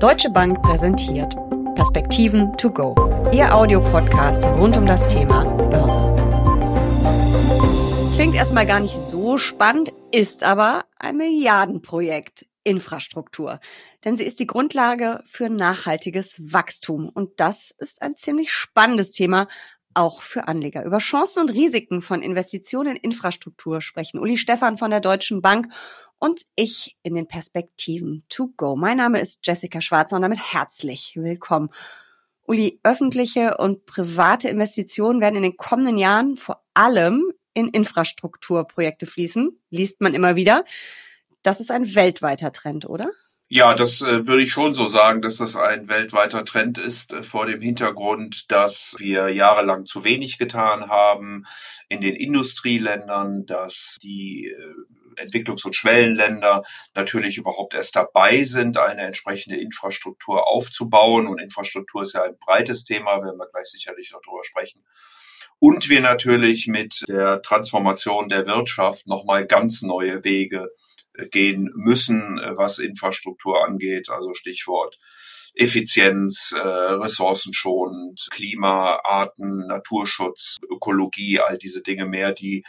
Deutsche Bank präsentiert Perspektiven to go. Ihr Audiopodcast rund um das Thema Börse. Klingt erstmal gar nicht so spannend, ist aber ein Milliardenprojekt. Infrastruktur. Denn sie ist die Grundlage für nachhaltiges Wachstum. Und das ist ein ziemlich spannendes Thema, auch für Anleger. Über Chancen und Risiken von Investitionen in Infrastruktur sprechen Uli Stefan von der Deutschen Bank und ich in den Perspektiven to go. Mein Name ist Jessica Schwarzer und damit herzlich willkommen. Uli, öffentliche und private Investitionen werden in den kommenden Jahren vor allem in Infrastrukturprojekte fließen, liest man immer wieder. Das ist ein weltweiter Trend, oder? Ja, das äh, würde ich schon so sagen, dass das ein weltweiter Trend ist, äh, vor dem Hintergrund, dass wir jahrelang zu wenig getan haben in den Industrieländern, dass die äh, Entwicklungs- und Schwellenländer natürlich überhaupt erst dabei sind, eine entsprechende Infrastruktur aufzubauen. Und Infrastruktur ist ja ein breites Thema, werden wir gleich sicherlich noch drüber sprechen. Und wir natürlich mit der Transformation der Wirtschaft nochmal ganz neue Wege gehen müssen, äh, was Infrastruktur angeht. Also Stichwort Effizienz, äh, ressourcenschonend, Klima, Arten, Naturschutz, Ökologie, all diese Dinge mehr, die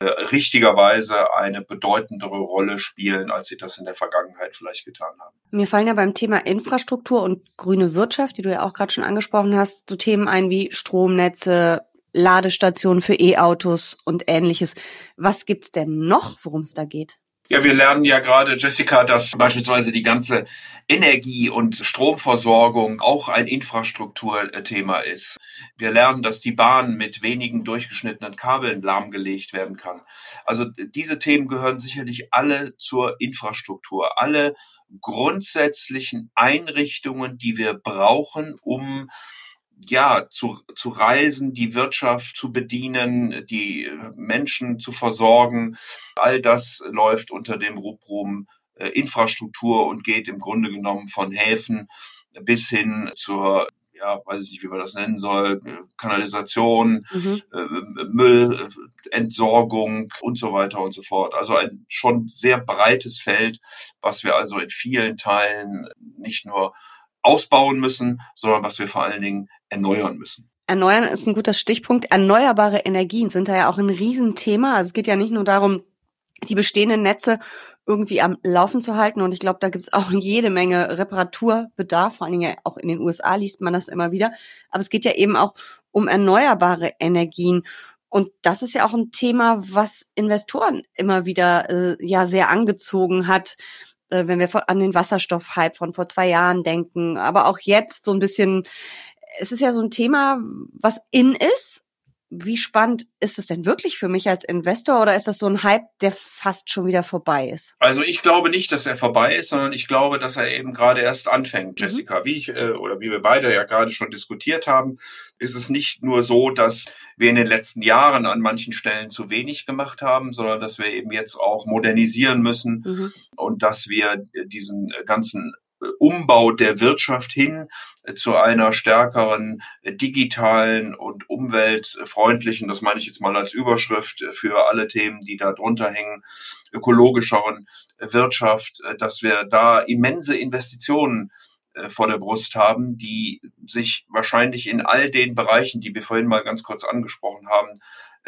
äh, richtigerweise eine bedeutendere Rolle spielen, als sie das in der Vergangenheit vielleicht getan haben. Mir fallen ja beim Thema Infrastruktur und grüne Wirtschaft, die du ja auch gerade schon angesprochen hast, so Themen ein wie Stromnetze, Ladestationen für E-Autos und ähnliches. Was gibt's denn noch, worum es da geht? Ja, wir lernen ja gerade, Jessica, dass beispielsweise die ganze Energie- und Stromversorgung auch ein Infrastrukturthema ist. Wir lernen, dass die Bahn mit wenigen durchgeschnittenen Kabeln lahmgelegt werden kann. Also diese Themen gehören sicherlich alle zur Infrastruktur. Alle grundsätzlichen Einrichtungen, die wir brauchen, um ja, zu, zu reisen, die Wirtschaft zu bedienen, die Menschen zu versorgen. All das läuft unter dem Rubrum äh, Infrastruktur und geht im Grunde genommen von Häfen bis hin zur ja, weiß ich nicht, wie man das nennen soll, Kanalisation, mhm. äh, Müllentsorgung und so weiter und so fort. Also ein schon sehr breites Feld, was wir also in vielen Teilen nicht nur ausbauen müssen, sondern was wir vor allen Dingen erneuern müssen. Erneuern ist ein guter Stichpunkt. Erneuerbare Energien sind da ja auch ein Riesenthema. Also es geht ja nicht nur darum, die bestehenden Netze irgendwie am Laufen zu halten. Und ich glaube, da gibt es auch jede Menge Reparaturbedarf. Vor allen Dingen auch in den USA liest man das immer wieder. Aber es geht ja eben auch um erneuerbare Energien. Und das ist ja auch ein Thema, was Investoren immer wieder äh, ja sehr angezogen hat. Äh, wenn wir an den Wasserstoffhype von vor zwei Jahren denken, aber auch jetzt so ein bisschen, es ist ja so ein Thema, was in ist. Wie spannend ist es denn wirklich für mich als Investor oder ist das so ein Hype, der fast schon wieder vorbei ist? Also ich glaube nicht, dass er vorbei ist, sondern ich glaube, dass er eben gerade erst anfängt, mhm. Jessica. Mhm. Wie ich äh, oder wie wir beide ja gerade schon diskutiert haben, ist es nicht nur so, dass wir in den letzten Jahren an manchen Stellen zu wenig gemacht haben, sondern dass wir eben jetzt auch modernisieren müssen mhm. und dass wir diesen ganzen Umbau der Wirtschaft hin zu einer stärkeren digitalen und umweltfreundlichen, das meine ich jetzt mal als Überschrift für alle Themen, die da drunter hängen, ökologischeren Wirtschaft, dass wir da immense Investitionen äh, vor der Brust haben, die sich wahrscheinlich in all den Bereichen, die wir vorhin mal ganz kurz angesprochen haben, äh,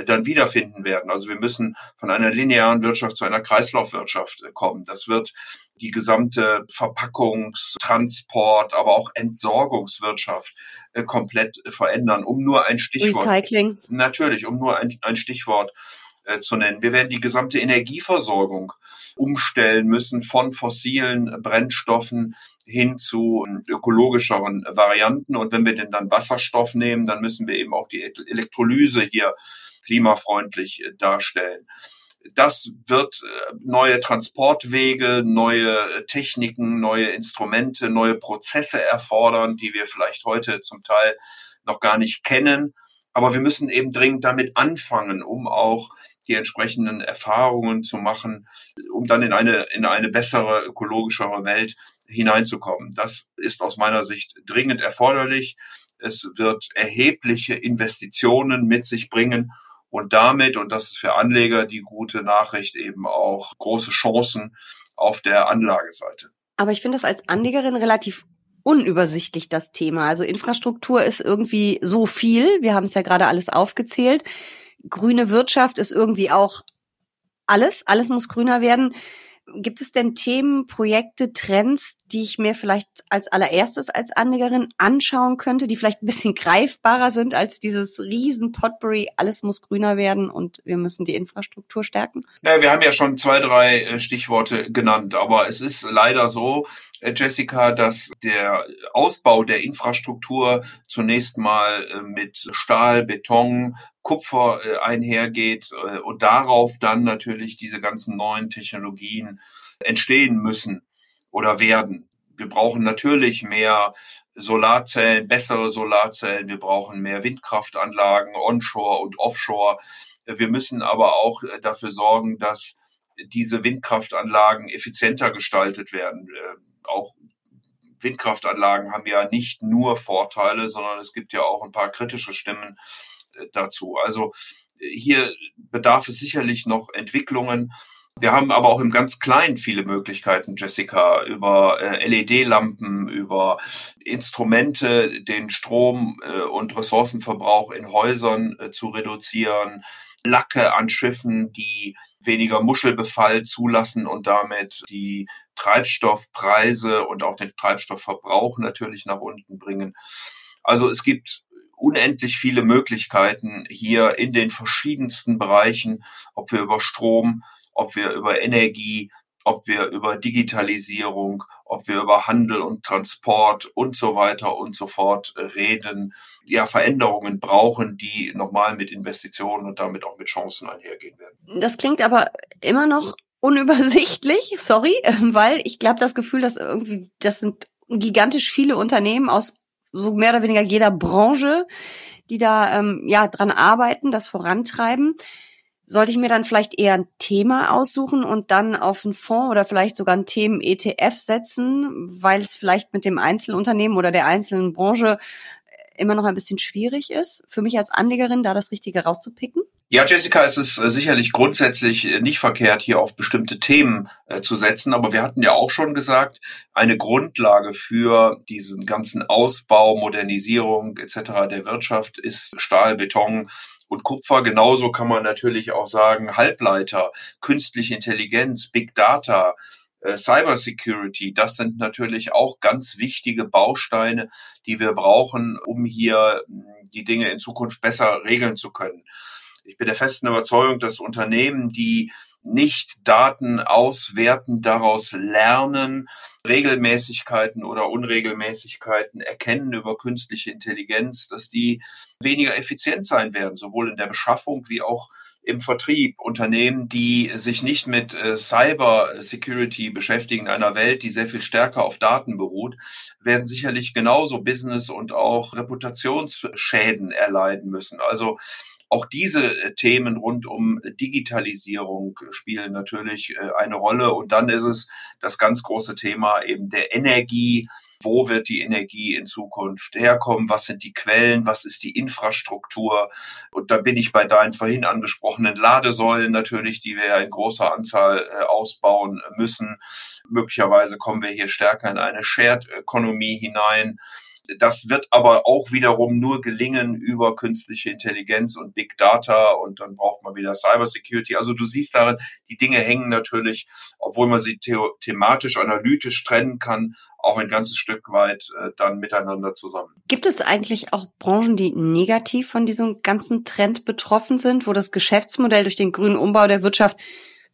dann wiederfinden werden. Also wir müssen von einer linearen Wirtschaft zu einer Kreislaufwirtschaft äh, kommen. Das wird die gesamte Verpackungs-, Transport, aber auch Entsorgungswirtschaft komplett verändern, um nur ein Stichwort. Recycling. Natürlich, um nur ein, ein Stichwort zu nennen. Wir werden die gesamte Energieversorgung umstellen müssen von fossilen Brennstoffen hin zu ökologischeren Varianten. Und wenn wir denn dann Wasserstoff nehmen, dann müssen wir eben auch die Elektrolyse hier klimafreundlich äh, darstellen. Das wird äh, neue Transportwege, neue Techniken, neue Instrumente, neue Prozesse erfordern, die wir vielleicht heute zum Teil noch gar nicht kennen. Aber wir müssen eben dringend damit anfangen, um auch die entsprechenden Erfahrungen zu machen, um dann in eine, in eine bessere, ökologischere Welt hineinzukommen. Das ist aus meiner Sicht dringend erforderlich. Es wird erhebliche Investitionen mit sich bringen und damit, und das ist für Anleger die gute Nachricht, eben auch große Chancen auf der Anlageseite. Aber ich finde das als Anlegerin relativ unübersichtlich, das Thema. Also Infrastruktur ist irgendwie so viel. Wir haben es ja gerade alles aufgezählt. Grüne Wirtschaft ist irgendwie auch alles. Alles muss grüner werden. Gibt es denn Themen, Projekte, Trends, die ich mir vielleicht als allererstes als Anlegerin anschauen könnte, die vielleicht ein bisschen greifbarer sind als dieses riesen Potpourri, alles muss grüner werden und wir müssen die Infrastruktur stärken? Naja, wir haben ja schon zwei, drei äh, Stichworte genannt, aber es ist leider so, äh, Jessica, dass der Ausbau der Infrastruktur zunächst mal äh, mit Stahl, Beton, Kupfer einhergeht und darauf dann natürlich diese ganzen neuen Technologien entstehen müssen oder werden. Wir brauchen natürlich mehr Solarzellen, bessere Solarzellen. Wir brauchen mehr Windkraftanlagen, onshore und offshore. Wir müssen aber auch dafür sorgen, dass diese Windkraftanlagen effizienter gestaltet werden. Äh, auch Windkraftanlagen haben ja nicht nur Vorteile, sondern es gibt ja auch ein paar kritische Stimmen äh, dazu. Also äh, hier bedarf es sicherlich noch Entwicklungen. Wir haben aber auch im ganz Kleinen viele Möglichkeiten, Jessica, über äh, LED-Lampen, über Instrumente, den Strom- äh, und Ressourcenverbrauch in Häusern äh, zu reduzieren, Lacke an Schiffen, die weniger Muschelbefall zulassen und damit die Treibstoffpreise und auch den Treibstoffverbrauch natürlich nach unten bringen. Also es gibt unendlich viele Möglichkeiten hier in den verschiedensten Bereichen, ob wir über Strom, ob wir über Energie, ob wir über Digitalisierung, ob wir über Handel und Transport und so weiter und so fort reden, ja, Veränderungen brauchen, die nochmal mit Investitionen und damit auch mit Chancen einhergehen werden. Das klingt aber immer noch unübersichtlich, sorry, weil ich glaube, das Gefühl, dass irgendwie, das sind gigantisch viele Unternehmen aus so mehr oder weniger jeder Branche, die da ähm, ja dran arbeiten, das vorantreiben sollte ich mir dann vielleicht eher ein Thema aussuchen und dann auf einen Fonds oder vielleicht sogar ein Themen-ETF setzen, weil es vielleicht mit dem Einzelunternehmen oder der einzelnen Branche immer noch ein bisschen schwierig ist, für mich als Anlegerin da das Richtige rauszupicken? Ja, Jessica, es ist äh, sicherlich grundsätzlich äh, nicht verkehrt, hier auf bestimmte Themen äh, zu setzen. Aber wir hatten ja auch schon gesagt, eine Grundlage für diesen ganzen Ausbau, Modernisierung etc. der Wirtschaft ist Stahl, Beton, und Kupfer. Genauso kann man natürlich auch sagen, Halbleiter, künstliche Intelligenz, Big Data, äh, Cybersecurity, das sind natürlich auch ganz wichtige Bausteine, die wir brauchen, um hier die Dinge in Zukunft besser regeln zu können. Ich bin der festen Überzeugung, dass Unternehmen, die nicht Daten auswerten, daraus lernen, Regelmäßigkeiten oder Unregelmäßigkeiten erkennen über künstliche Intelligenz, dass die weniger effizient sein werden, sowohl in der Beschaffung wie auch im Vertrieb. Unternehmen, die sich nicht mit äh, Cyber Security beschäftigen, in einer Welt, die sehr viel stärker auf Daten beruht, werden sicherlich genauso Business und auch Reputationsschäden erleiden müssen. Also auch diese äh, Themen rund um Digitalisierung spielen natürlich äh, eine Rolle. Und dann ist es das ganz große Thema eben der Energie. Wo wird die Energie in Zukunft herkommen? Was sind die Quellen? Was ist die Infrastruktur? Und da bin ich bei deinen vorhin angesprochenen Ladesäulen natürlich, die wir ja in großer Anzahl äh, ausbauen müssen. Möglicherweise kommen wir hier stärker in eine Shared Economy hinein. Das wird aber auch wiederum nur gelingen über künstliche Intelligenz und Big Data und dann braucht man wieder Cybersecurity. Also du siehst darin, die Dinge hängen natürlich, obwohl man sie the thematisch, analytisch trennen kann, auch ein ganzes Stück weit äh, dann miteinander zusammen. Gibt es eigentlich auch Branchen, die negativ von diesem ganzen Trend betroffen sind, wo das Geschäftsmodell durch den grünen Umbau der Wirtschaft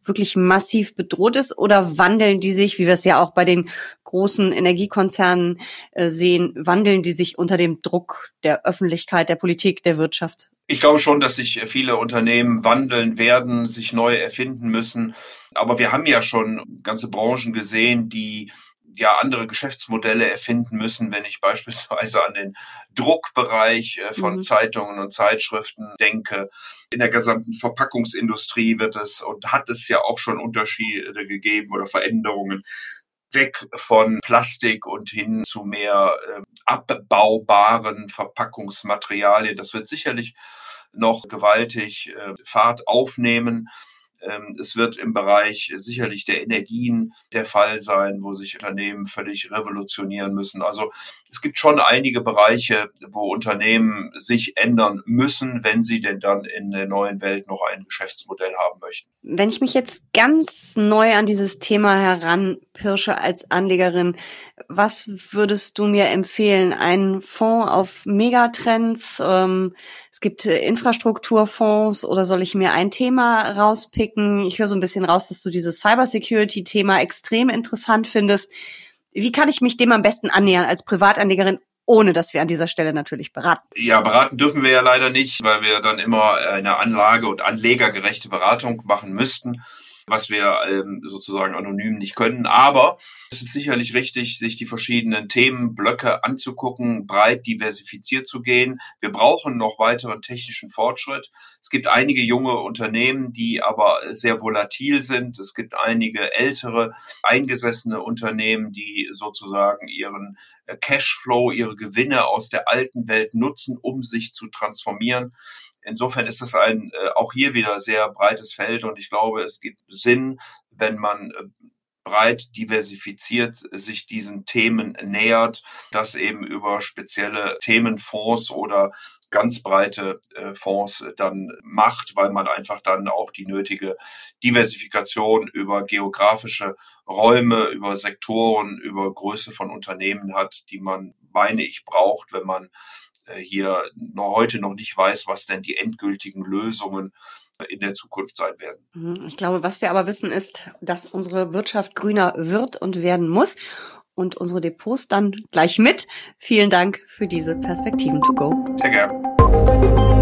wirklich massiv bedroht ist oder wandeln die sich, wie wir es ja auch bei den großen Energiekonzernen äh, sehen, wandeln die sich unter dem Druck der Öffentlichkeit, der Politik, der Wirtschaft? Ich glaube schon, dass sich viele Unternehmen wandeln werden, sich neu erfinden müssen. Aber wir haben ja schon ganze Branchen gesehen, die ja andere Geschäftsmodelle erfinden müssen, wenn ich beispielsweise an den Druckbereich äh, von mhm. Zeitungen und Zeitschriften denke. In der gesamten Verpackungsindustrie wird es und hat es ja auch schon Unterschiede gegeben oder Veränderungen weg von Plastik und hin zu mehr äh, abbaubaren Verpackungsmaterialien. Das wird sicherlich noch gewaltig äh, Fahrt aufnehmen. Ähm, es wird im Bereich sicherlich der Energien der Fall sein, wo sich Unternehmen völlig revolutionieren müssen. Also es gibt schon einige Bereiche, wo Unternehmen sich ändern müssen, wenn sie denn dann in der neuen Welt noch ein Geschäftsmodell haben möchten. Wenn ich mich jetzt ganz neu an dieses Thema heranpirsche als Anlegerin, was würdest du mir empfehlen? Ein Fonds auf Megatrends? Ähm, gibt äh, Infrastrukturfonds oder soll ich mir ein Thema rauspicken? Ich höre so ein bisschen raus, dass du dieses Cybersecurity-Thema extrem interessant findest. Wie kann ich mich dem am besten annähern als Privatanlegerin, ohne dass wir an dieser Stelle natürlich beraten. Ja, beraten dürfen wir ja leider nicht, weil wir dann immer eine Anlage- und anlegergerechte Beratung machen müssten was wir ähm, sozusagen anonym nicht können. Aber es ist sicherlich richtig, sich die verschiedenen Themenblöcke anzugucken, breit diversifiziert zu gehen. Wir brauchen noch weiteren technischen Fortschritt. Es gibt einige junge Unternehmen, die aber sehr volatil sind. Es gibt einige ältere, eingesessene Unternehmen, die sozusagen ihren äh, Cashflow, ihre Gewinne aus der alten Welt nutzen, um sich zu transformieren. Insofern ist es ein äh, auch hier wieder sehr breites Feld und ich glaube, es gibt Sinn, wenn man äh, breit diversifiziert sich diesen Themen nähert, das eben über spezielle Themenfonds oder ganz breite äh, Fonds dann macht, weil man einfach dann auch die nötige Diversifikation über geografische Räume, über Sektoren, über Größe von Unternehmen hat, die man, meine ich, braucht, wenn man hier noch heute noch nicht weiß, was denn die endgültigen Lösungen in der Zukunft sein werden. Mhm. Ich glaube, was wir aber wissen ist, dass unsere Wirtschaft grüner wird und werden muss und unsere Depots dann gleich mit. Vielen Dank für diese Perspektiven to go. Sehr gerne.